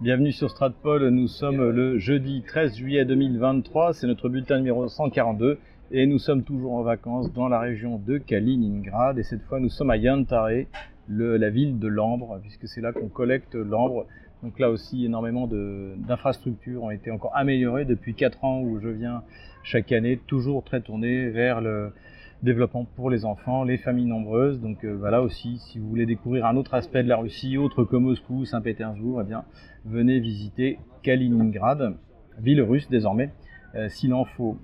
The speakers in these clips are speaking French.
Bienvenue sur Stratpol, nous sommes le jeudi 13 juillet 2023, c'est notre bulletin numéro 142 et nous sommes toujours en vacances dans la région de Kaliningrad et cette fois nous sommes à Yantare, la ville de l'ambre, puisque c'est là qu'on collecte l'ambre. Donc là aussi énormément d'infrastructures ont été encore améliorées depuis 4 ans où je viens chaque année, toujours très tourné vers le, développement pour les enfants, les familles nombreuses. Donc euh, voilà aussi, si vous voulez découvrir un autre aspect de la Russie, autre que Moscou, Saint-Pétersbourg, eh bien venez visiter Kaliningrad, ville russe désormais, euh, s'il en faut.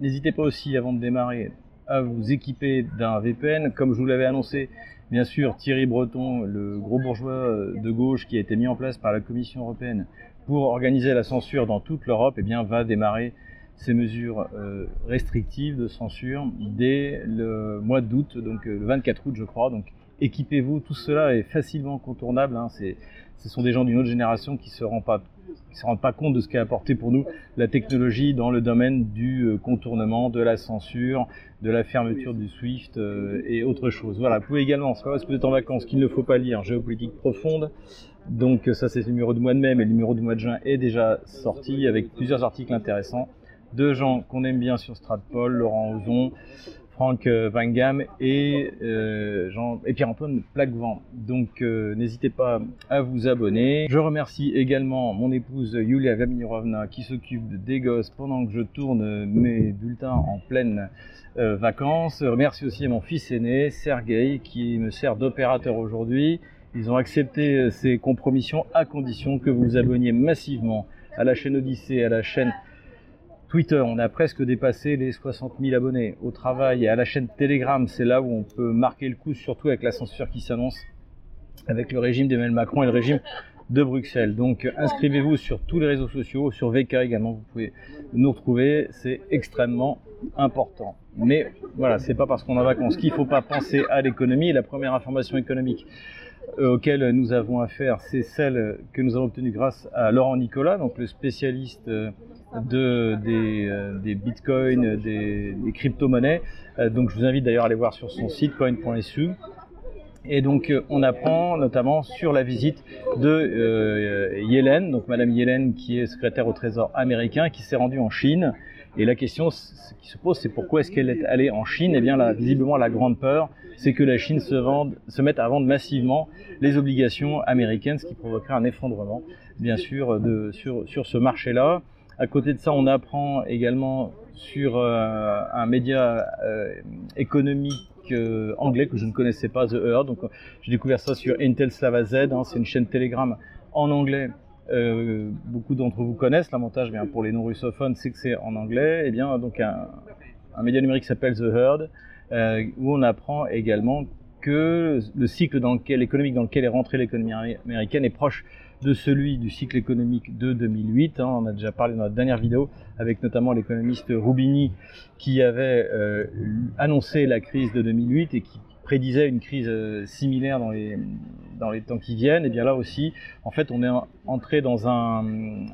N'hésitez pas aussi avant de démarrer à vous équiper d'un VPN, comme je vous l'avais annoncé. Bien sûr, Thierry Breton, le gros bourgeois de gauche qui a été mis en place par la Commission européenne pour organiser la censure dans toute l'Europe, eh bien, va démarrer ces mesures euh, restrictives de censure dès le mois d'août, donc euh, le 24 août je crois. Donc équipez-vous, tout cela est facilement contournable. Hein. ce sont des gens d'une autre génération qui se se rendent pas compte de ce qu'a apporté pour nous la technologie dans le domaine du euh, contournement, de la censure, de la fermeture du SWIFT et autre chose. Voilà, vous pouvez également, c'est pas parce que vous êtes en vacances qu'il ne faut pas lire Géopolitique profonde. Donc ça c'est le numéro du mois de mai, mais le numéro du mois de juin est déjà sorti avec plusieurs articles intéressants deux gens qu'on aime bien sur Stratpol, Laurent Ozon, Franck euh, Van Gam et, euh, et Pierre-Antoine Plaquevent. Donc euh, n'hésitez pas à vous abonner. Je remercie également mon épouse Yulia Gamirovna qui s'occupe des gosses pendant que je tourne mes bulletins en pleine vacances. Je remercie aussi mon fils aîné, Sergei, qui me sert d'opérateur aujourd'hui. Ils ont accepté ces compromissions à condition que vous vous abonniez massivement à la chaîne Odyssée, à la chaîne Twitter, on a presque dépassé les 60 000 abonnés. Au travail et à la chaîne Telegram, c'est là où on peut marquer le coup, surtout avec la censure qui s'annonce, avec le régime d'Emmanuel Macron et le régime de Bruxelles. Donc inscrivez-vous sur tous les réseaux sociaux, sur VK également, vous pouvez nous retrouver, c'est extrêmement important. Mais voilà, c'est pas parce qu'on en vacances qu'il faut pas penser à l'économie. La première information économique auxquelles nous avons affaire, c'est celle que nous avons obtenue grâce à Laurent Nicolas, donc le spécialiste euh, euh, des bitcoins, des, crypto-monnaies. Euh, donc je vous invite d'ailleurs à aller voir sur son site coin.su. Et donc euh, on apprend notamment sur la visite de euh, Yellen, donc Madame Yellen qui est secrétaire au Trésor américain, qui s'est rendue en Chine. Et la question qui se pose, c'est pourquoi est-ce qu'elle est allée en Chine? Eh bien, là, visiblement, la grande peur, c'est que la Chine se, vende, se mette à vendre massivement les obligations américaines, ce qui provoquerait un effondrement, bien sûr, de, sur, sur ce marché-là. À côté de ça, on apprend également sur euh, un média euh, économique euh, anglais que je ne connaissais pas, The Heard. Donc, j'ai découvert ça sur Intel Slava Z. Hein, c'est une chaîne Telegram en anglais. Beaucoup d'entre vous connaissent. L'avantage, bien pour les non-russophones, c'est que c'est en anglais. Et eh bien, donc un, média numérique s'appelle The Heard, où on apprend également que le cycle dans lequel, économique dans lequel est rentrée l'économie américaine est proche de celui du cycle économique de 2008. Hein. on a déjà parlé dans la dernière vidéo avec notamment l'économiste Rubini qui avait euh, annoncé la crise de 2008 et qui prédisait une crise euh, similaire dans les dans les temps qui viennent. Et bien là aussi, en fait, on est entré dans un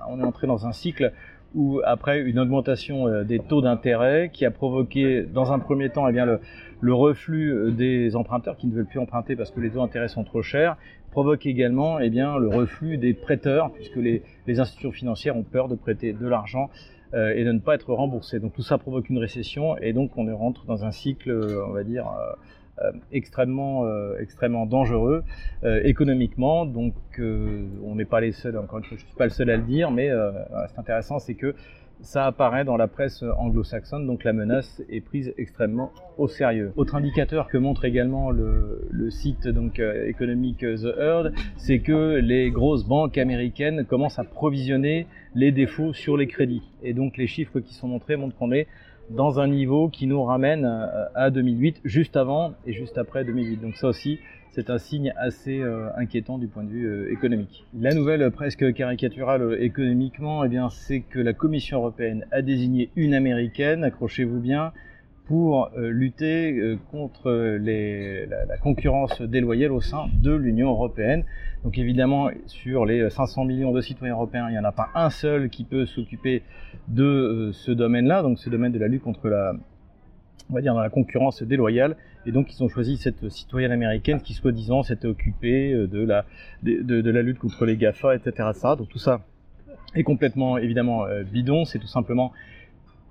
on est entré dans un cycle où après une augmentation euh, des taux d'intérêt qui a provoqué dans un premier temps eh bien le, reflux euh, des emprunteurs qui ne veulent plus emprunter parce que les taux d'intérêt sont trop chers provoque également eh bien, le reflux des prêteurs puisque les, les institutions financières ont peur de prêter de l'argent et de ne pas être remboursés. Donc tout ça provoque une récession et donc on rentre dans un cycle, on va dire, extrêmement, extrêmement dangereux économiquement. Donc on n'est pas les seuls, encore une fois, je ne suis pas le seul à le dire, mais c'est intéressant, c'est que ça apparaît dans la presse anglo-saxonne, donc la menace est prise extrêmement au sérieux. Autre indicateur que montre également le, site donc euh, économique The Herd, c'est que les grosses banques américaines commencent à provisionner les défauts sur les crédits. Et donc les chiffres qui sont montrés montrent qu'on est dans un niveau qui nous ramène à 2008, juste avant et juste après 2008. Donc ça aussi, c'est un signe assez euh, inquiétant du point de vue euh, économique. La nouvelle presque caricaturale euh, économiquement, eh bien, c'est que la Commission européenne a désigné une américaine, accrochez-vous bien, pour lutter contre les, la, concurrence déloyale au sein de l'Union européenne. Donc évidemment, sur les 500 millions de citoyens européens, il n'y en a pas un seul qui peut s'occuper de ce domaine-là, donc ce domaine de la lutte contre la, on va dire, la concurrence déloyale. Et donc, ils ont choisi cette citoyenne américaine qui, soi-disant, s'était occupée de la, de, la lutte contre les GAFA, etc. Donc, tout ça est complètement, évidemment, bidon. C'est tout simplement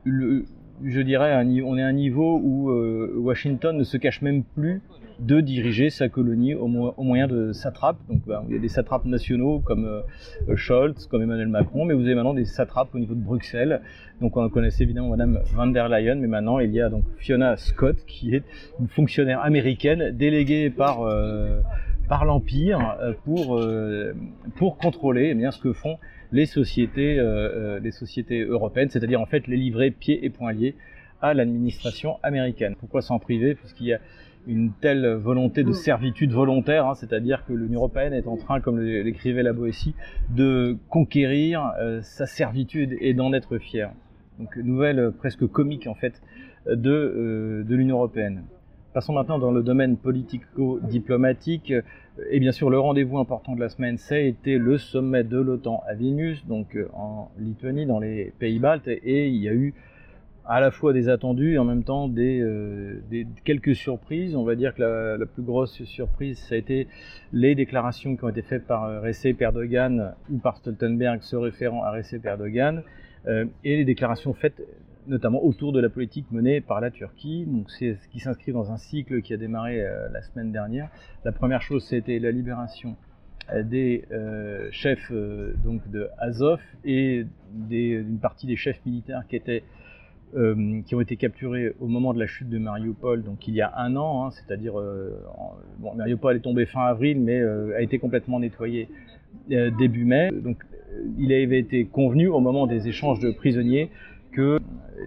le, je dirais, on est à un niveau où euh, Washington ne se cache même plus de diriger sa colonie au, moyen de satrapes. Donc, bah, il y a des satrapes nationaux comme euh, Scholz, comme Emmanuel Macron, mais vous avez maintenant des satrapes au niveau de Bruxelles. Donc, on connaissait évidemment Madame van der Leyen, mais maintenant il y a donc Fiona Scott, qui est une fonctionnaire américaine déléguée par euh, par l'empire pour pour contrôler eh bien ce que font les sociétés, euh, euh, les sociétés européennes, c'est-à-dire en fait les livrer pieds et poings liés à l'administration américaine. Pourquoi s'en priver? Puisqu'il y a une telle volonté de servitude volontaire, hein, c'est-à-dire que l'Union européenne est en train, comme l'écrivait la Boétie, de conquérir euh, sa servitude et d'en être fier. Donc nouvelle presque comique en fait de, de l'Union européenne. Passons maintenant dans le domaine politico-diplomatique. Et bien sûr, le rendez-vous important de la semaine, ça a été le sommet de l'OTAN à Vilnius, donc euh, en Lituanie, dans les pays baltes. Et il y a eu à la fois des attendus et en même temps des, euh, quelques surprises. On va dire que la, plus grosse surprise, ça a été les déclarations qui ont été faites par euh, Recep Erdogan ou par Stoltenberg se référant à Recep Erdogan, et les déclarations faites notamment autour de la politique menée par la Turquie. Donc c'est ce qui s'inscrit dans un cycle qui a démarré euh, la semaine dernière. La première chose, c'était la libération euh, des euh, chefs donc de Azov et d'une partie des chefs militaires qui étaient qui ont été capturés au moment de la chute de Mariupol, donc il y a un an, hein, c'est-à-dire bon, Mariupol est tombé fin avril, mais a été complètement nettoyé début mai. Donc il avait été convenu au moment des échanges de prisonniers que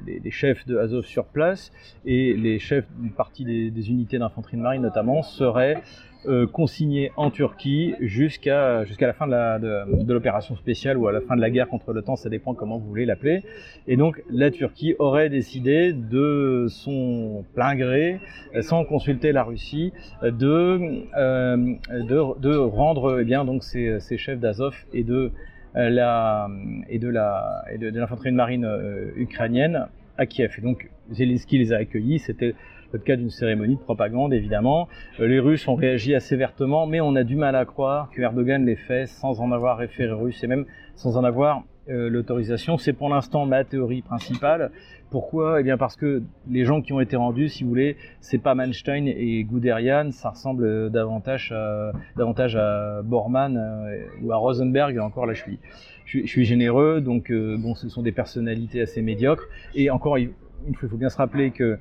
les, chefs de Azov sur place et les chefs d'une partie des, unités d'infanterie de marine notamment seraient euh, consignés en Turquie jusqu'à jusqu'à la fin de l'opération spéciale ou à la fin de la guerre contre l'OTAN, ça dépend comment vous voulez l'appeler. Et donc la Turquie aurait décidé de son plein gré, sans consulter la Russie, de euh, de, de, rendre eh bien donc ces, ces chefs d'Azov et de euh, de la et de, l'infanterie de marine euh, ukrainienne à Kiev. Et donc Zelensky les a accueillis. C'était le cas d'une cérémonie de propagande, évidemment. Euh, les Russes ont réagi assez vertement, mais on a du mal à croire que Erdogan les fait sans en avoir référé russe et même sans en avoir l'autorisation. C'est pour l'instant ma théorie principale. Pourquoi? Eh bien parce que les gens qui ont été rendus, si vous voulez, c'est pas Manstein et Guderian, ça ressemble davantage à, davantage à Bormann euh, ou à Rosenberg. Encore là, je suis, je suis, généreux, donc euh, bon, ce sont des personnalités assez médiocres. Et encore fois, il faut bien se rappeler que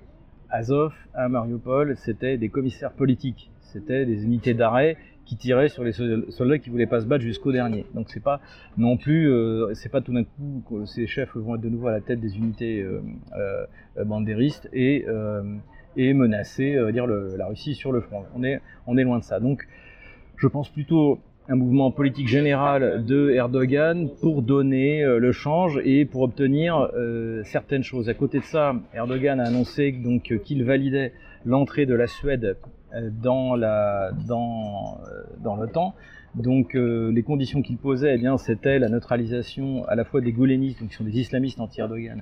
Azov à Mariupol, c'était des commissaires politiques, c'était des unités d'arrêt qui tirait sur les soldats qui voulaient pas se battre jusqu'au dernier. Donc c'est pas non plus, euh, c'est pas tout d'un coup que ces chefs vont être de nouveau à la tête des unités euh, euh, bandéristes et, et menacer, dire la Russie sur le front. On est, on est loin de ça. Donc je pense plutôt un mouvement politique général de Erdogan pour donner le change et pour obtenir certaines choses. À côté de ça, Erdogan a annoncé donc qu'il validait l'entrée de la Suède euh, dans la dans euh, l'OTAN. Donc euh, les conditions qu'il posait, eh bien, c'était la neutralisation à la fois des goulénistes, donc qui sont des islamistes anti-Erdogan,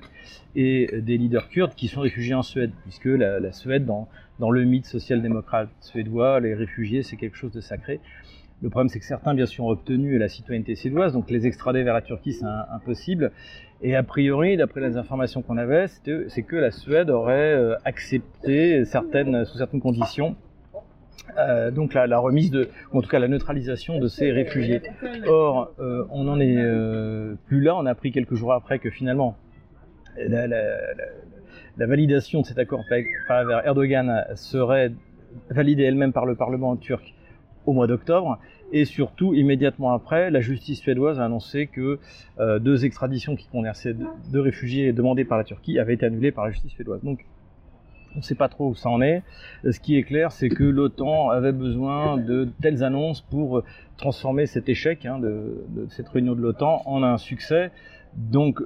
et des leaders kurdes qui sont réfugiés en Suède, puisque la, Suède, dans, dans le mythe social-démocrate suédois, les réfugiés, c'est quelque chose de sacré. Le problème, c'est que certains, bien sûr, ont obtenu la citoyenneté suédoise, donc les extrader vers la Turquie, c'est impossible. Et a priori, d'après les informations qu'on avait, c'est que la Suède aurait accepté certaines, sous certaines conditions euh, donc la, remise de, ou en tout cas la neutralisation de ces réfugiés. Or, euh, on n'en est euh, plus là. On a appris quelques jours après que finalement la, validation de cet accord par Erdogan serait validée elle-même par le Parlement turc au mois d'octobre. Et surtout, immédiatement après, la justice suédoise a annoncé que deux extraditions qui concernaient deux réfugiés demandés par la Turquie avaient été annulées par la justice suédoise. Donc on ne sait pas trop où ça en est. Ce qui est clair, c'est que l'OTAN avait besoin de telles annonces pour transformer cet échec hein, de, cette réunion de l'OTAN en un succès. Donc,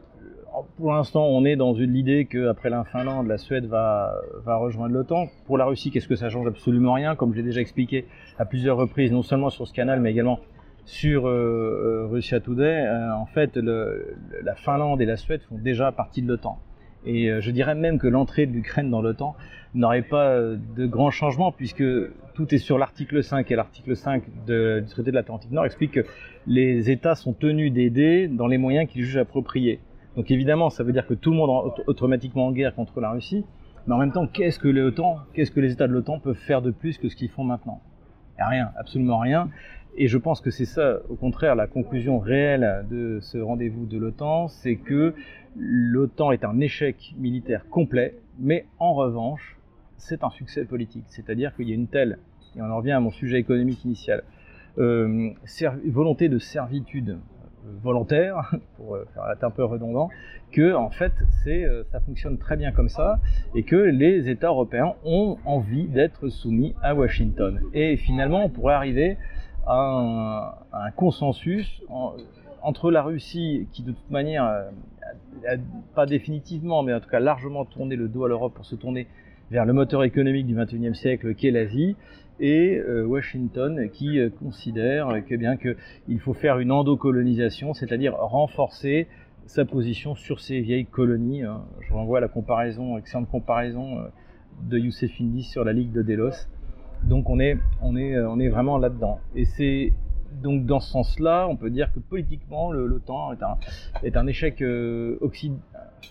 pour l'instant, on est dans l'idée qu'après la Finlande, la Suède va, rejoindre l'OTAN. Pour la Russie, qu'est-ce que ça change? Absolument rien, comme j'ai déjà expliqué à plusieurs reprises, non seulement sur ce canal, mais également sur euh, euh Russia Today. Euh, en fait, la Finlande et la Suède font déjà partie de l'OTAN. Et euh, je dirais même que l'entrée de l'Ukraine dans l'OTAN n'aurait pas euh, de grands changements puisque tout est sur l'article 5 et l'article 5 du traité de l'Atlantique Nord explique que les États sont tenus d'aider dans les moyens qu'ils jugent appropriés. Donc évidemment, ça veut dire que tout le monde est automatiquement en guerre contre la Russie, mais en même temps, qu'est-ce que l'OTAN, qu'est-ce que les États de l'OTAN peuvent faire de plus que ce qu'ils font maintenant? Rien, absolument rien. Et je pense que c'est ça, au contraire, la conclusion réelle de ce rendez-vous de l'OTAN, c'est que l'OTAN est un échec militaire complet, mais en revanche, c'est un succès politique. C'est-à-dire qu'il y a une telle, et on en revient à mon sujet économique initial, euh, volonté de servitude volontaire, pour euh, faire être un peu redondant, que en fait euh, ça fonctionne très bien comme ça et que les États européens ont envie d'être soumis à Washington. Et finalement, on pourrait arriver à un, consensus entre la Russie, qui de toute manière, euh, pas définitivement, mais en tout cas largement tourné le dos à l'Europe pour se tourner vers le moteur économique du XXIe siècle, qui est l'Asie, et euh, Washington qui euh, considère que bien qu'il faut faire une endocolonisation, c'est-à-dire renforcer sa position sur ces vieilles colonies. Hein. Je renvoie à la comparaison, excellente comparaison de Youssef Indy sur la Ligue de Delos. Donc on est, on est, on est vraiment là-dedans. Et c'est donc dans ce sens-là, on peut dire que politiquement, l'OTAN est un, est un échec euh,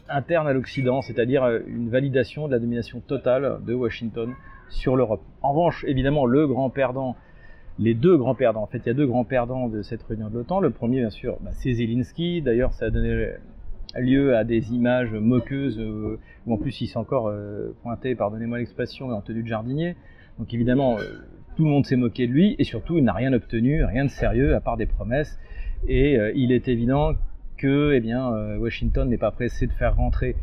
interne à l'Occident, c'est-à-dire euh, une validation de la domination totale de Washington sur l'Europe. En revanche, évidemment, le grand perdant, les deux grands perdants, en fait, il y a deux grands perdants de cette réunion de l'OTAN. Le premier, bien sûr, bah, c'est Zelensky. D'ailleurs, ça a donné lieu à des images moqueuses, euh, où en plus il s'est encore pointé, pardonnez-moi l'expression, en tenue de jardinier. Donc évidemment, tout le monde s'est moqué de lui et surtout il n'a rien obtenu, rien de sérieux à part des promesses. Et euh, il est évident que eh euh, Washington n'est pas pressé de faire rentrer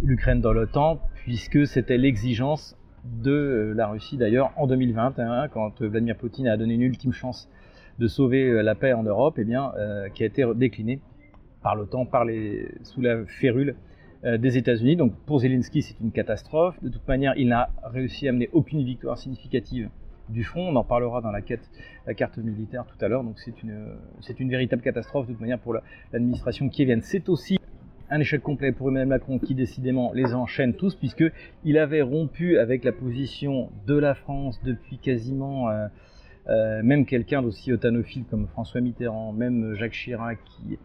l'Ukraine dans l'OTAN puisque c'était l'exigence de euh, la Russie d'ailleurs en 2021 quand Vladimir Poutine a donné une ultime chance de sauver la paix en Europe, eh qui a été déclinée par l'OTAN, par les, sous la férule des États-Unis. Donc pour Zelensky, c'est une catastrophe. De toute manière, il n'a réussi à amener aucune victoire significative du front. On en parlera dans la, carte militaire tout à l'heure. Donc c'est une, véritable catastrophe de toute manière pour l'administration qui vient. C'est aussi un échec complet pour Emmanuel Macron qui décidément les enchaîne tous puisque il avait rompu avec la position de la France depuis quasiment euh, euh, même quelqu'un d'aussi otanophile comme François Mitterrand, même Jacques Chirac qui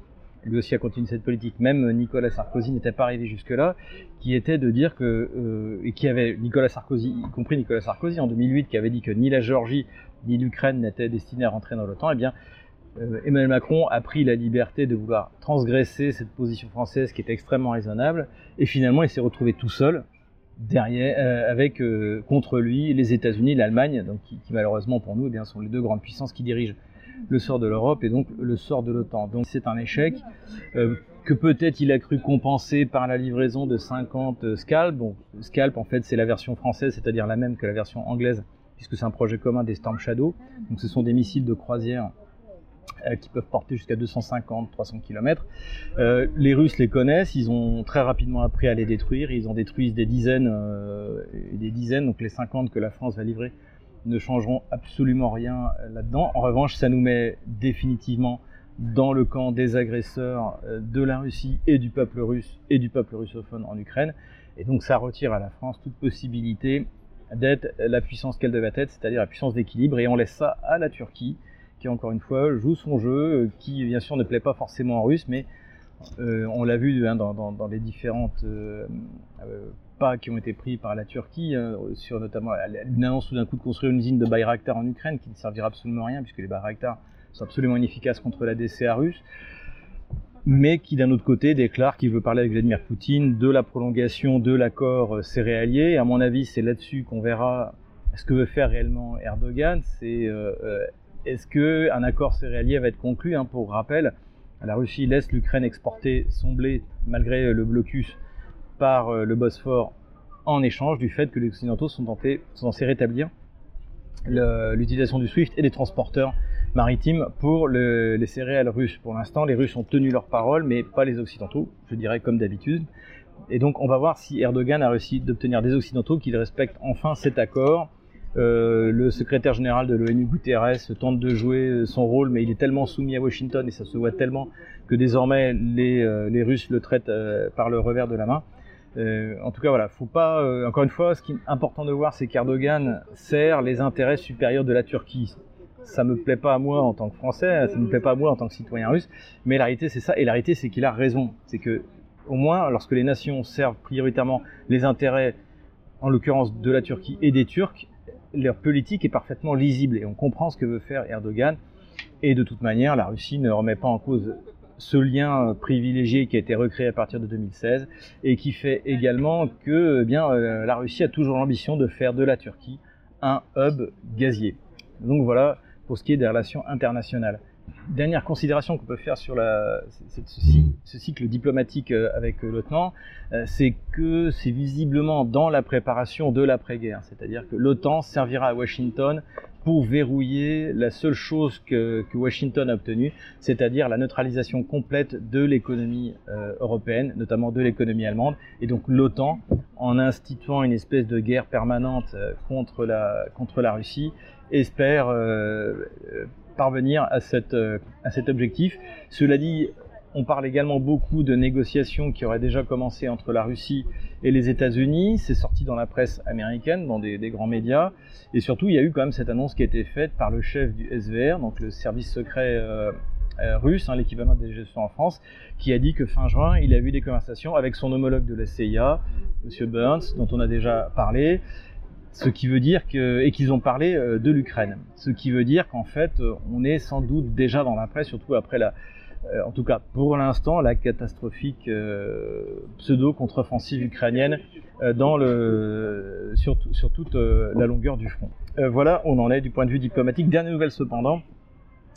lui aussi a continué cette politique, même Nicolas Sarkozy n'était pas arrivé jusque-là, qui était de dire que, euh, et qui avait, Nicolas Sarkozy, y compris Nicolas Sarkozy en 2008, qui avait dit que ni la Géorgie ni l'Ukraine n'étaient destinés à rentrer dans l'OTAN, eh bien, euh, Emmanuel Macron a pris la liberté de vouloir transgresser cette position française qui est extrêmement raisonnable, et finalement il s'est retrouvé tout seul, derrière, euh, avec contre lui les États-Unis, l'Allemagne, donc qui, qui, malheureusement pour nous, eh bien, sont les deux grandes puissances qui dirigent le sort de l'Europe et donc le sort de l'OTAN. Donc c'est un échec euh, que peut-être il a cru compenser par la livraison de 50 euh, Scalp. Bon, Scalp en fait c'est la version française, c'est-à-dire la même que la version anglaise, puisque c'est un projet commun des Storm Shadow. Donc ce sont des missiles de croisière euh, qui peuvent porter jusqu'à 250-300 km. Les Russes les connaissent, ils ont très rapidement appris à les détruire, ils en détruisent des dizaines des dizaines, donc les 50 que la France va livrer ne changeront absolument rien là-dedans. En revanche, ça nous met définitivement dans le camp des agresseurs euh, de la Russie et du peuple russe et du peuple russophone en Ukraine. Et donc ça retire à la France toute possibilité d'être la puissance qu'elle devait être, c'est-à-dire la puissance d'équilibre, et on laisse ça à la Turquie, qui encore une fois joue son jeu, euh, qui bien sûr ne plaît pas forcément aux Russes, mais euh, on l'a vu hein, dans, les différentes pas qui ont été pris par la Turquie, euh, sur notamment une annonce tout d'un coup de construire une usine de Bayraktar en Ukraine qui ne servira absolument à rien puisque les Bayraktar sont absolument inefficaces contre la DCA russe, mais qui d'un autre côté déclare qu'il veut parler avec Vladimir Poutine de la prolongation de l'accord céréalier. Et à mon avis, c'est là-dessus qu'on verra ce que veut faire réellement Erdogan. C'est euh, euh, est-ce que un accord céréalier va être conclu hein, Pour rappel, la Russie laisse l'Ukraine exporter son blé malgré le blocus par euh, le Bosphore en échange du fait que les Occidentaux sont, censés rétablir l'utilisation du SWIFT et des transporteurs maritimes pour les céréales russes. Pour l'instant, les Russes ont tenu leur parole, mais pas les Occidentaux, je dirais comme d'habitude. Et donc, on va voir si Erdogan a réussi d'obtenir des Occidentaux qui respectent enfin cet accord. Euh, le secrétaire général de l'ONU, Guterres, tente de jouer son rôle, mais il est tellement soumis à Washington et ça se voit tellement que désormais euh, les Russes le traitent par le revers de la main. En tout cas, voilà, faut pas. encore une fois, ce qui est important de voir, c'est qu'Erdogan sert les intérêts supérieurs de la Turquie ça me plaît pas à moi en tant que Français, ça me plaît pas à moi en tant que citoyen russe, mais la réalité c'est ça, et la réalité c'est qu'il a raison, c'est que au moins lorsque les nations servent prioritairement les intérêts, en l'occurrence de la Turquie et des Turcs, leur politique est parfaitement lisible et on comprend ce que veut faire Erdogan. Et de toute manière, la Russie ne remet pas en cause ce lien privilégié qui a été recréé à partir de 2016 et qui fait également que eh bien, euh, la Russie a toujours l'ambition de faire de la Turquie un hub gazier. Donc voilà, pour ce qui est des relations internationales. Dernière considération qu'on peut faire sur la, ce, cycle diplomatique euh, avec euh, l'OTAN, euh, c'est que c'est visiblement dans la préparation de l'après-guerre. C'est-à-dire que l'OTAN servira à Washington pour verrouiller la seule chose que, Washington a obtenue, c'est-à-dire la neutralisation complète de l'économie européenne, notamment de l'économie allemande. Et donc l'OTAN, en instituant une espèce de guerre permanente contre la, contre la Russie, espère euh, parvenir à, cette, euh, à cet objectif. Cela dit, on parle également beaucoup de négociations qui auraient déjà commencé entre la Russie et les États-Unis. C'est sorti dans la presse américaine, dans des, grands médias. Et surtout, il y a eu quand même cette annonce qui a été faite par le chef du SVR, donc le service secret euh, russe, hein, l'équivalent des gestions en France, qui a dit que fin juin, il a eu des conversations avec son homologue de la CIA, M. Burns, dont on a déjà parlé, ce qui veut dire que et qu'ils ont parlé euh, de l'Ukraine. Ce qui veut dire qu'en fait, euh, on est sans doute déjà dans l'après, surtout après la, euh, en tout cas pour l'instant, la catastrophique pseudo contre-offensive ukrainienne dans le sur, toute la longueur du front. voilà, on en est du point de vue diplomatique. Dernière nouvelle cependant,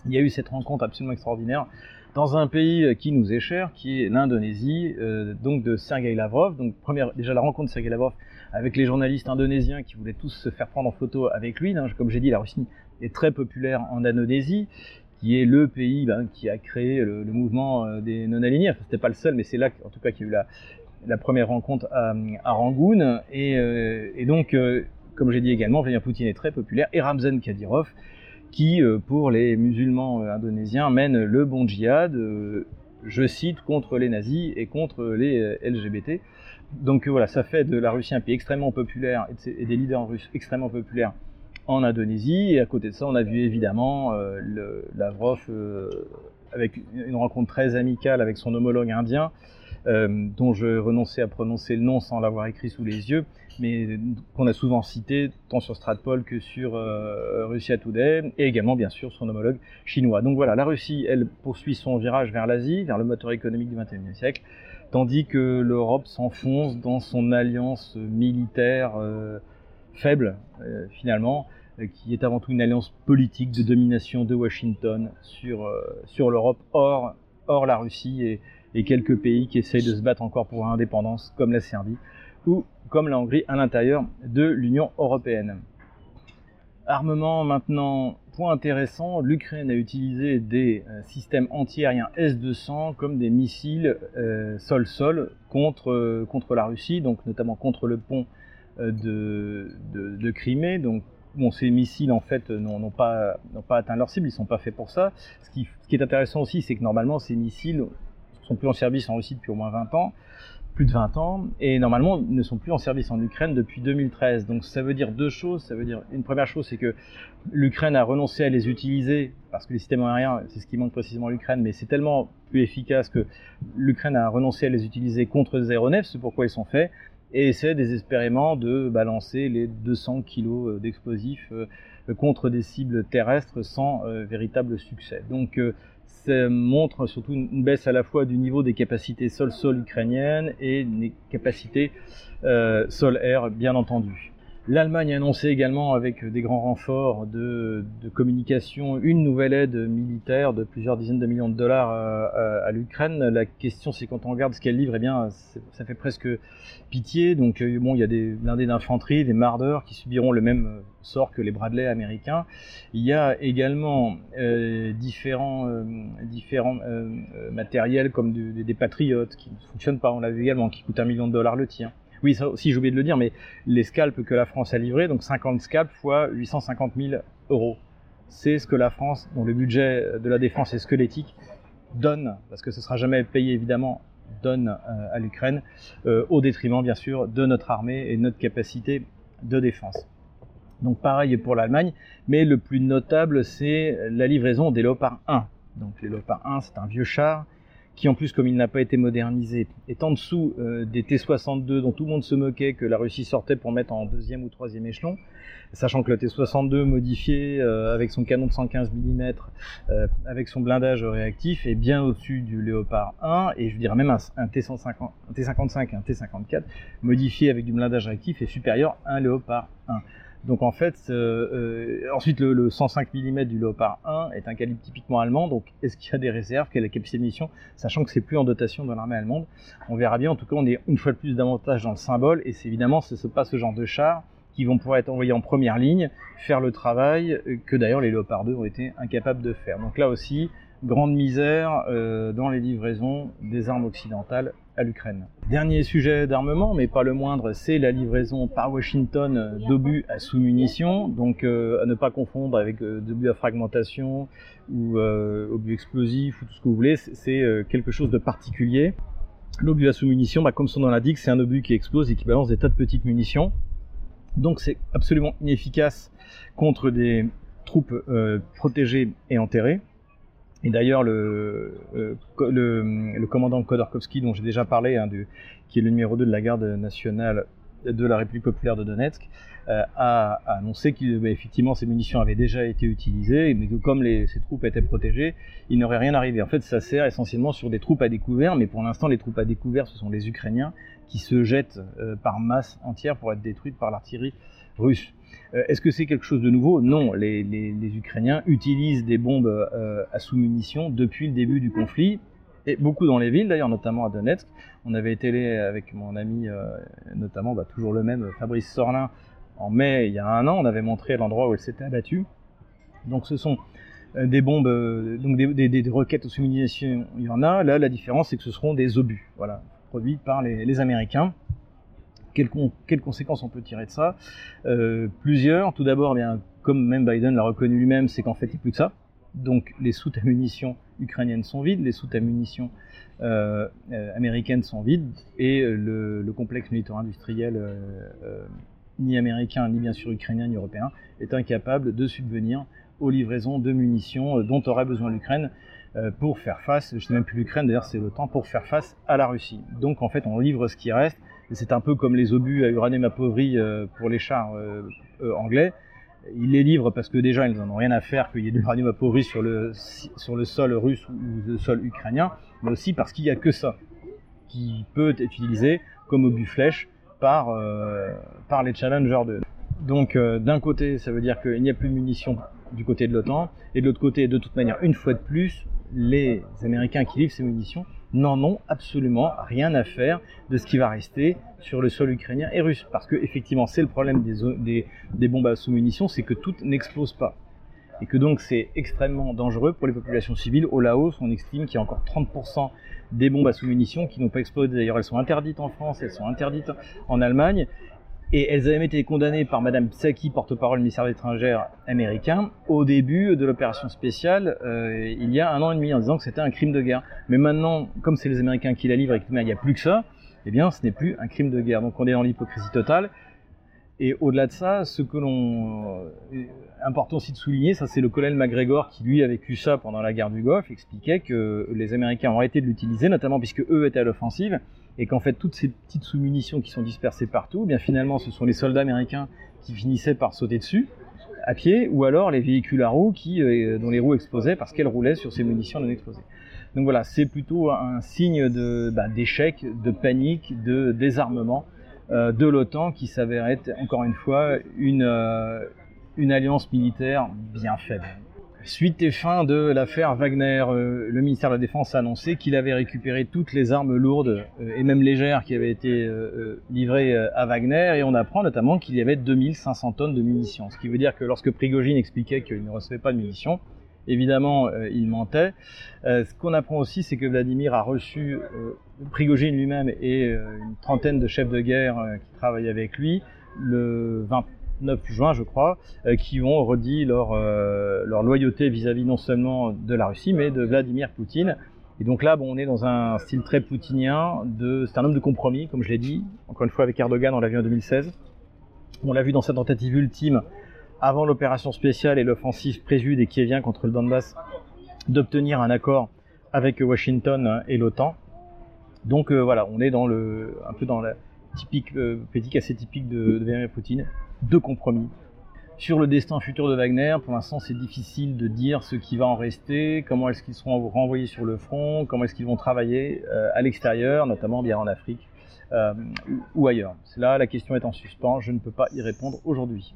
il y a eu cette rencontre absolument extraordinaire dans un pays qui nous est cher, qui est l'Indonésie, donc de Sergei Lavrov. Donc déjà la rencontre de Sergei Lavrov avec les journalistes indonésiens qui voulaient tous se faire prendre en photo avec lui. Comme j'ai dit, la Russie est très populaire en Indonésie, qui est le pays ben, qui a créé le, mouvement euh, des non-alignés. Enfin, c'était pas le seul, mais c'est là, en tout cas, qu'il y a eu la, première rencontre à, Rangoon. Et, euh, donc, euh, comme j'ai dit également, Vladimir Poutine est très populaire. Et Ramzan Kadyrov, qui, pour les musulmans indonésiens, mène le bon djihad, je cite, contre les nazis et contre les LGBT. Donc voilà, ça fait de la Russie un pays extrêmement populaire et, des leaders russes extrêmement populaires en Indonésie. Et à côté de ça, on a vu évidemment euh, Lavrov euh, avec une rencontre très amicale avec son homologue indien, euh, dont je renonçais à prononcer le nom sans l'avoir écrit sous les yeux, mais qu'on a souvent cité tant sur Stratpol que sur Russia Today, et également bien sûr son homologue chinois. Donc voilà, la Russie, elle poursuit son virage vers l'Asie, vers le moteur économique du XXIe siècle tandis que l'Europe s'enfonce dans son alliance militaire euh, faible, euh, finalement, euh, qui est avant tout une alliance politique de domination de Washington sur, sur l'Europe, hors, hors la Russie et, et, quelques pays qui essayent de se battre encore pour l'indépendance, comme la Serbie, ou comme la Hongrie à l'intérieur de l'Union européenne. Armement maintenant point intéressant, l'Ukraine a utilisé des euh, systèmes antiaériens S-200 comme des missiles euh, sol-sol contre, euh, la Russie, donc notamment contre le pont de, de, Crimée. Donc, bon, ces missiles en fait n'ont pas, pas atteint leur cible, ils ne sont pas faits pour ça. Ce qui, ce qui est intéressant aussi, c'est que normalement ces missiles sont plus en service en Russie depuis au moins 20 ans plus de 20 ans et normalement ne sont plus en service en Ukraine depuis 2013. Donc ça veut dire deux choses. Ça veut dire une première chose, c'est que l'Ukraine a renoncé à les utiliser parce que les systèmes aériens, c'est ce qui manque précisément à l'Ukraine, mais c'est tellement plus efficace que l'Ukraine a renoncé à les utiliser contre des aéronefs, c'est pourquoi ils sont faits, et essaie désespérément de balancer les 200 kilos euh, d'explosifs euh, contre des cibles terrestres sans euh, véritable succès. Donc ça montre surtout une baisse à la fois du niveau des capacités sol-sol ukrainiennes et des capacités sol-air, bien entendu. L'Allemagne a annoncé également, avec des grands renforts de, communication, une nouvelle aide militaire de plusieurs dizaines de millions de dollars à, l'Ukraine. La question, c'est quand on regarde ce qu'elle livre, eh bien, ça fait presque pitié. Donc, euh, bon, il y a des blindés d'infanterie, des Marders qui subiront le même euh, sort que les Bradley américains. Il y a également euh, différents, matériels comme des Patriotes qui ne fonctionnent pas, on l'a vu également, qui coûtent un million de dollars le tir. Oui, ça aussi j'ai oublié de le dire, mais les scalps que la France a livrés, donc 50 scalps fois 850 000 euros, c'est ce que la France, dont le budget de la défense est squelettique, donne, parce que ce sera jamais payé évidemment donne à l'Ukraine, au détriment bien sûr de notre armée et de notre capacité de défense. Donc pareil pour l'Allemagne, mais le plus notable c'est la livraison des Léopard 1. Donc les Léopard 1 c'est un vieux char qui en plus comme il n'a pas été modernisé est en dessous euh, des T-62 dont tout le monde se moquait que la Russie sortait pour mettre en deuxième ou troisième échelon, sachant que le T-62 modifié euh, avec son canon de 115 mm, euh, avec son blindage réactif est bien au-dessus du Léopard 1 et je dirais même un, T-150, un T-55 un T-54 modifié avec du blindage réactif est supérieur à un Léopard 1. Donc en fait, euh, euh, ensuite le, 105 mm du Leopard 1 est un calibre typiquement allemand. Donc est-ce qu'il y a des réserves? Quelle est la capacité de mission Sachant que c'est plus en dotation dans l'armée allemande, on verra bien. En tout cas, on est une fois de plus davantage dans le symbole. Et c'est évidemment ce, pas ce genre de chars qui vont pouvoir être envoyés en première ligne, faire le travail que d'ailleurs les Leopard 2 ont été incapables de faire. Donc là aussi, grande misère euh, dans les livraisons des armes occidentales à l'Ukraine. Dernier sujet d'armement, mais pas le moindre, c'est la livraison par Washington d'obus à sous-munitions, donc euh, à ne pas confondre avec euh, d'obus à fragmentation ou obus explosifs ou tout ce que vous voulez, c'est quelque chose de particulier. L'obus à sous-munitions, bah, comme son nom l'indique, c'est un obus qui explose et qui balance des tas de petites munitions. Donc c'est absolument inefficace contre des troupes protégées et enterrées. Et d'ailleurs, le, euh, le, commandant Khodorkovsky, dont j'ai déjà parlé, hein, qui est le numéro 2 de la garde nationale de la République populaire de Donetsk, a, a, annoncé qu'effectivement bah, ces munitions avaient déjà été utilisées, mais que comme ces troupes étaient protégées, il n'aurait rien arrivé. En fait, ça sert essentiellement sur des troupes à découvert, mais pour l'instant, les troupes à découvert, ce sont les Ukrainiens qui se jettent euh, par masse entière pour être détruites par l'artillerie russe. Euh, est-ce que c'est quelque chose de nouveau? Non, les, Ukrainiens utilisent des bombes euh, à sous-munitions depuis le début du conflit, et beaucoup dans les villes d'ailleurs, notamment à Donetsk. On avait été avec mon ami, euh, notamment bah, toujours le même, Fabrice Sorlin, en mai il y a un an, on avait montré l'endroit où elle s'était abattue. Donc ce sont des bombes, donc des, des, roquettes aux il y en a. Là, la différence, c'est que ce seront des obus, voilà, produits par les Américains. Quelles, conséquences on peut tirer de ça? Euh, Plusieurs. Tout d'abord, comme même Biden l'a reconnu lui-même, c'est qu'en fait, il n'y a plus que ça. Donc, les soutes à munitions ukrainiennes sont vides, les soutes à munitions euh, euh, américaines sont vides, et le, complexe militaire-industriel, ni américain, ni bien sûr ukrainien, ni européen, est incapable de subvenir aux livraisons de munitions dont aurait besoin l'Ukraine pour faire face, je ne sais même plus l'Ukraine d'ailleurs c'est l'OTAN, pour faire face à la Russie. Donc en fait on livre ce qui reste, c'est un peu comme les obus à uranium appauvri euh, pour les chars euh, euh, anglais. Ils les livrent parce que déjà ils n'en ont rien à faire qu'il y ait de l'uranium appauvri sur le, sur le sol russe ou le sol ukrainien, mais aussi parce qu'il n'y a que ça qui peut être utilisé comme obus flèche par, par les Challenger 2. Donc d'un côté ça veut dire qu'il n'y a plus de munitions du côté de l'OTAN, et de l'autre côté de toute manière une fois de plus les Américains qui livrent ces munitions n'en ont absolument rien à faire de ce qui va rester sur le sol ukrainien et russe. Parce que effectivement, c'est le problème des, des, bombes à sous-munitions, c'est que toutes n'explosent pas. Et que donc c'est extrêmement dangereux pour les populations civiles. Au Laos, on estime qu'il y a encore 30% des bombes à sous-munitions qui n'ont pas explosé. D'ailleurs, elles sont interdites en France, elles sont interdites en Allemagne. Et elles avaient été condamnées par Madame Psaki, porte-parole du ministère des étrangères américain, au début de l'opération spéciale, euh, il y a un an et demi, en disant que c'était un crime de guerre. Mais maintenant, comme c'est les Américains qui la livrent et qu'il n'y a plus que ça, eh bien, ce n'est plus un crime de guerre. Donc on est dans l'hypocrisie totale. Et au-delà de ça, ce que l'on euh, important aussi de souligner, ça c'est le colonel McGregor qui lui a vécu ça pendant la guerre du Golfe, expliquait que les Américains ont arrêté de l'utiliser, notamment puisque eux étaient à l'offensive, et qu'en fait toutes ces petites sous-munitions qui sont dispersées partout, eh bien finalement ce sont les soldats américains qui finissaient par sauter dessus à pied, ou alors les véhicules à roues qui, euh, dont les roues explosaient parce qu'elles roulaient sur ces munitions non explosées. Donc voilà, c'est plutôt un signe bah, d'échec, de panique, de désarmement de l'OTAN qui s'avère être encore une fois une, euh, une alliance militaire bien faible. Suite et fin de l'affaire Wagner, euh, le ministère de la Défense a annoncé qu'il avait récupéré toutes les armes lourdes et même légères qui avaient été livrées à Wagner et on apprend notamment qu'il y avait 2500 tonnes de munitions. Ce qui veut dire que lorsque Prigogine expliquait qu'il ne recevait pas de munitions, évidemment, il mentait. ce qu'on apprend aussi, c'est que Vladimir a reçu Prigogine lui-même et euh, une trentaine de chefs de guerre euh, qui travaillent avec lui le 29 juin, je crois, euh, qui ont redit leur, leur loyauté vis-à-vis non seulement de la Russie, mais de Vladimir Poutine, Et donc là, bon, on est dans un style très poutinien. De, c'est un homme de compromis, comme je l'ai dit. Encore une fois, avec Erdogan, on l'a vu en 2016. On l'a vu dans sa tentative ultime, avant l'opération spéciale et l'offensive prévue des Kieviens contre le Donbass, d'obtenir un accord avec Washington et l'OTAN. Donc euh, voilà, on est dans le, un peu dans la typique, euh, politique assez typique de, Vladimir Poutine, de compromis. Sur le destin futur de Wagner, pour l'instant c'est difficile de dire ce qui va en rester, comment est-ce qu'ils seront renvoyés sur le front, comment est-ce qu'ils vont travailler euh, à l'extérieur, notamment bien en Afrique euh, ou ailleurs. Là, la question est en suspens, je ne peux pas y répondre aujourd'hui.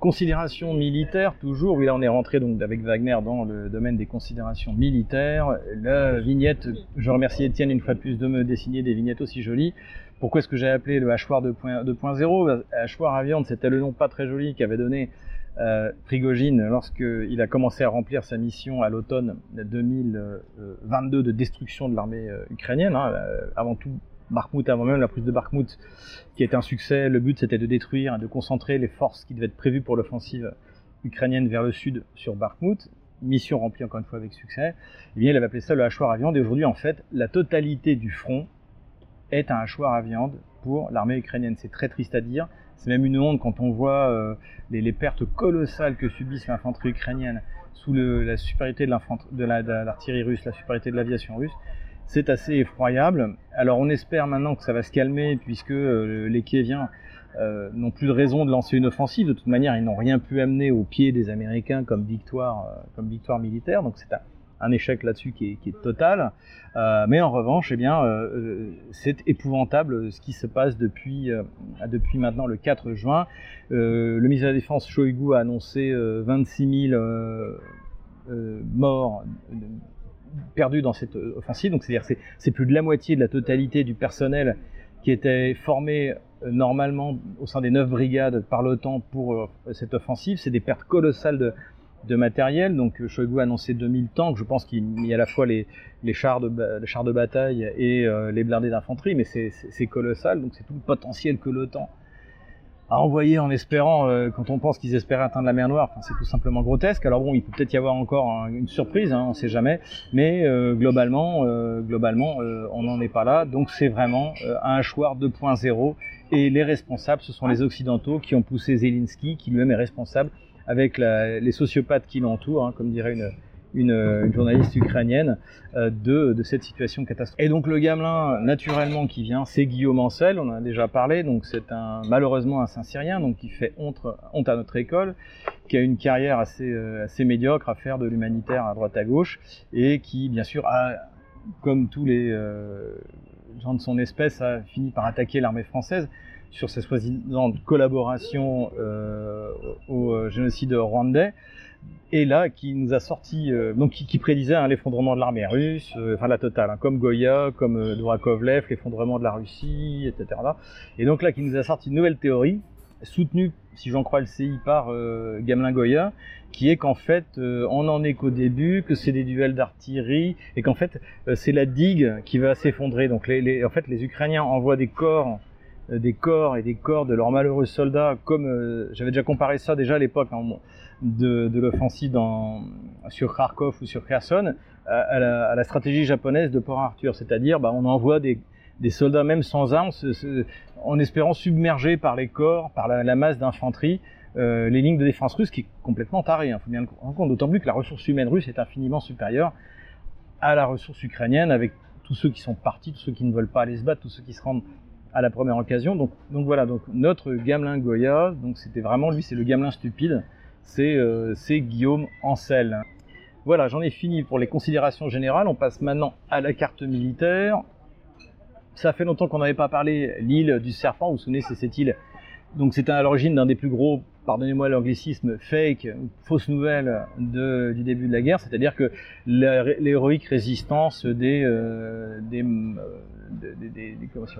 Considérations militaires, toujours, oui là on est rentré donc avec Wagner dans le domaine des considérations militaires. La vignette, je remercie Étienne une fois de plus de me dessiner des vignettes aussi jolies. Pourquoi est-ce que j'ai appelé le hachoir 2.0 Hachoir à viande, c'était le nom pas très joli qu'avait donné euh, Prigogine lorsqu'il a commencé à remplir sa mission à l'automne 2022 de destruction de l'armée euh, ukrainienne. Hein, euh, avant tout, Bakhmut, avant même la prise de Bakhmut, qui était un succès. Le but, c'était de détruire et de concentrer les forces qui devaient être prévues pour l'offensive ukrainienne vers le sud sur Bakhmut. Mission remplie encore une fois avec succès. Eh il avait appelé ça le hachoir à viande. Et aujourd'hui, en fait, la totalité du front est un hachoir à viande pour l'armée ukrainienne. C'est très triste à dire. C'est même une honte quand on voit euh, les, pertes colossales que subissent l'infanterie ukrainienne sous la supériorité de l'artillerie russe, la supériorité de l'aviation russe c'est assez effroyable. Alors on espère maintenant que ça va se calmer puisque euh, les Kieviens euh, n'ont plus de raison de lancer une offensive. De toute manière, ils n'ont rien pu amener au pied des Américains comme victoire, euh, comme victoire militaire. Donc c'est un, échec là-dessus qui est, total. Mais en revanche, eh bien, c'est épouvantable ce qui se passe depuis, depuis maintenant le 4 juin. le ministre de la Défense Shoigu a annoncé 26 000 morts perdu dans cette offensive. Donc c'est-à-dire c'est, plus de la moitié de la totalité du personnel qui était formé euh, normalement au sein des neuf brigades par l'OTAN pour euh, cette offensive. C'est des pertes colossales de, matériel. Donc euh, Shoigu a annoncé 2000 tanks. Je pense qu'il y a à la fois les, chars, de, chars de bataille et les blindés d'infanterie, mais c'est colossal. Donc c'est tout le potentiel que l'OTAN à envoyer en espérant, euh, quand on pense qu'ils espéraient atteindre la mer Noire, enfin, c'est tout simplement grotesque. Alors bon, il peut peut-être y avoir encore une surprise, hein, on ne sait jamais, mais euh, globalement, euh, globalement, on n'en est pas là. Donc c'est vraiment un hachoir 2.0, et les responsables, ce sont les Occidentaux qui ont poussé Zelensky, qui lui-même est responsable, avec la, les sociopathes qui l'entourent, hein, comme dirait une, une, une, journaliste ukrainienne euh, de, cette situation catastrophique. Et donc le gamelin naturellement qui vient, c'est Guillaume Ancel, on en a déjà parlé, donc c'est un malheureusement un Saint-Syrien, donc qui fait honte, à notre école, qui a une carrière assez, euh, assez médiocre à faire de l'humanitaire à droite à gauche, et qui bien sûr comme tous les euh, gens de son espèce, a fini par attaquer l'armée française sur sa soi-disant collaboration euh, au génocide rwandais et là qui nous a sorti, euh, donc qui, prédisait hein, l'effondrement de l'armée russe, euh, enfin la totale, hein, comme Goya, comme euh, Dorakovlev, l'effondrement de la Russie, etc. Et donc là qui nous a sorti une nouvelle théorie, soutenue, si j'en crois le CI, par euh, Gamelin Goya, qui est qu'en fait on en est qu'au début, que c'est des duels d'artillerie, et qu'en fait c'est la digue qui va s'effondrer. Donc en fait les Ukrainiens envoient des corps des corps et des corps de leurs malheureux soldats, comme j'avais déjà comparé ça déjà à l'époque hein, de, l'offensive sur Kharkov ou sur Kherson, à, la, stratégie japonaise de Port Arthur, c'est-à-dire bah, on envoie des, soldats même sans armes, en espérant submerger par les corps, par la, masse d'infanterie, euh, les lignes de défense russes, qui est complètement taré, il hein, faut bien le rendre compte, d'autant plus que la ressource humaine russe est infiniment supérieure à la ressource ukrainienne, avec tous ceux qui sont partis, tous ceux qui ne veulent pas aller se battre, tous ceux qui se rendent à la première occasion. Donc, voilà, notre gamelin Goya, donc c'était vraiment lui, c'est le gamelin stupide, c'est euh, Guillaume Ancel. Voilà, j'en ai fini pour les considérations générales. On passe maintenant à la carte militaire. Ça fait longtemps qu'on n'avait pas parlé l'île du Serpent. Vous vous souvenez, c'est cette île. Donc c'était à l'origine d'un des plus gros pardonnez-moi l'anglicisme, fake, fausse nouvelle du début de la guerre, c'est-à-dire que l'héroïque résistance des, euh, euh,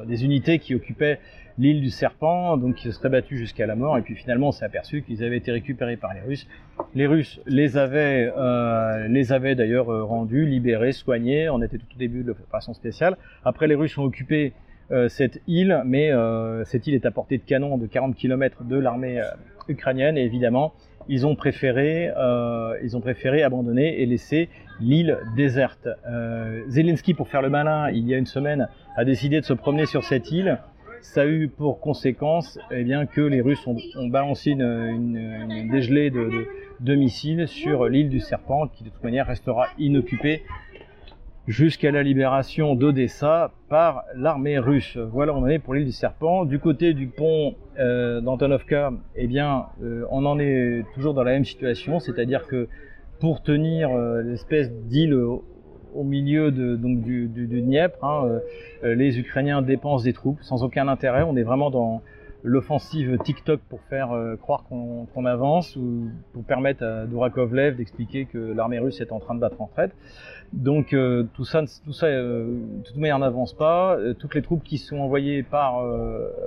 des, unités qui occupaient l'île du Serpent, donc qui se seraient battues jusqu'à la mort, et puis finalement on s'est aperçu qu'ils avaient été récupérés par les Russes. Les Russes les avaient, euh, avaient d'ailleurs rendus, libérés, soignés, on était tout au début de l'opération spéciale. Après les Russes ont occupé cette île, mais cette île est à portée de canon de 40 km de l'armée ukrainienne et évidemment ils ont préféré, ils ont préféré abandonner et laisser l'île déserte. Zelensky, pour faire le malin, il y a une semaine, a décidé de se promener sur cette île ça a eu pour conséquence eh bien, que les Russes ont, balancé une, une, dégelée de, missiles sur l'île du Serpent, qui de toute manière restera inoccupée jusqu'à la libération d'Odessa par l'armée russe. Voilà, on en est pour l'île du Serpent. Du côté du pont euh, d'Antonovka, eh bien, euh, on en est toujours dans la même situation, c'est-à-dire que pour tenir euh, l'espèce d'île au milieu donc du, du, Dniepr. Hein, les Ukrainiens dépensent des troupes sans aucun intérêt. On est vraiment dans l'offensive TikTok pour faire euh, croire qu'on avance ou pour permettre à Dourakovlev d'expliquer que l'armée russe est en train de battre en retraite. Donc euh, tout ça, tout ça, de toute manière n'avance pas. toutes les troupes qui sont envoyées par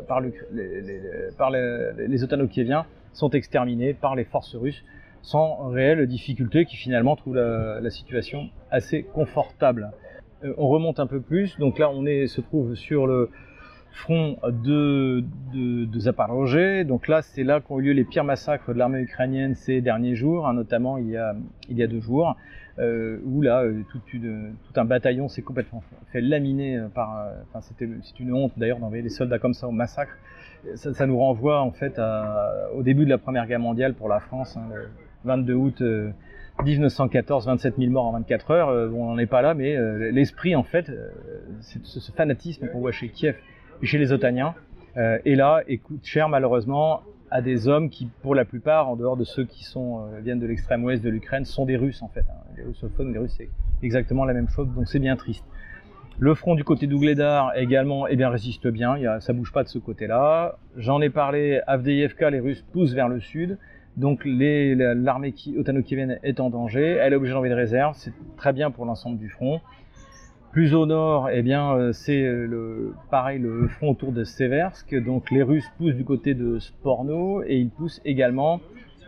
par, le, les, les sont exterminées par les forces russes sans réelle difficulté, qui finalement trouve la, situation assez confortable. Euh, on remonte un peu plus, donc là on est, se trouve sur le front de, de, donc là c'est là qu'ont eu lieu les pires massacres de l'armée ukrainienne ces derniers jours, hein, notamment il y, a, deux jours, euh, où là euh, tout, un bataillon s'est complètement fait laminer par, enfin c'était, c'est une honte d'ailleurs d'envoyer des soldats comme ça au massacre, ça, nous renvoie en fait au début de la Première Guerre mondiale pour la France, hein, 22 août 1914, 27 000 morts en 24 heures. Euh, on n'en est pas là, mais euh, l'esprit, en fait, euh, c'est ce, fanatisme qu'on voit chez Kiev chez les Otaniens, et là, et coûte cher malheureusement à des hommes qui, pour la plupart, en dehors de ceux qui sont viennent de l'extrême ouest de l'Ukraine, sont des Russes en fait. Hein. Les russophones, les Russes, c'est exactement la même chose, donc c'est bien triste. Le front du côté d'Ougledar également eh bien, résiste bien, il y a, ça bouge pas de ce côté-là. J'en ai parlé, Avdeyevka, les Russes poussent vers le sud. Donc l'armée otano-kievienne est en danger, elle est obligée d'envoyer de réserve, c'est très bien pour l'ensemble du front. Plus au nord, eh bien, euh, c'est le, pareil le front autour de Seversk. Donc les Russes poussent du côté de Sporno et ils poussent également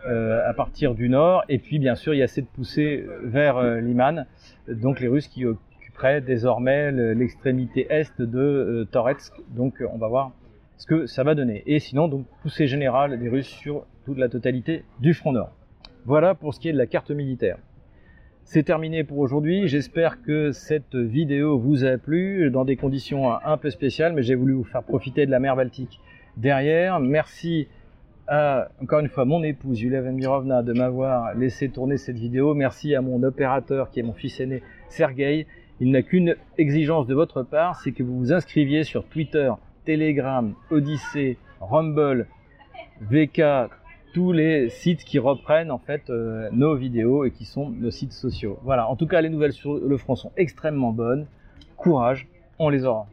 euh, à partir du nord. Et puis bien sûr, il y a cette poussée vers euh, Liman. Donc les Russes qui occuperaient désormais l'extrémité est de Toretsk. Donc on va voir ce que ça va donner. Et sinon, donc poussée générale des Russes sur toute la totalité du front nord. Voilà pour ce qui est de la carte militaire. C'est terminé pour aujourd'hui. J'espère que cette vidéo vous a plu dans des conditions un peu spéciales, mais j'ai voulu vous faire profiter de la mer Baltique derrière. Merci à, encore une fois, mon épouse Yulia Vemirovna de m'avoir laissé tourner cette vidéo. Merci à mon opérateur qui est mon fils aîné Sergei. Il n'a qu'une exigence de votre part, c'est que vous vous inscriviez sur Twitter, Telegram, Odyssey, Rumble, VK, tous les sites qui reprennent en fait euh, nos vidéos et qui sont nos sites sociaux. Voilà, en tout cas les nouvelles sur le front sont extrêmement bonnes. Courage, on les aura.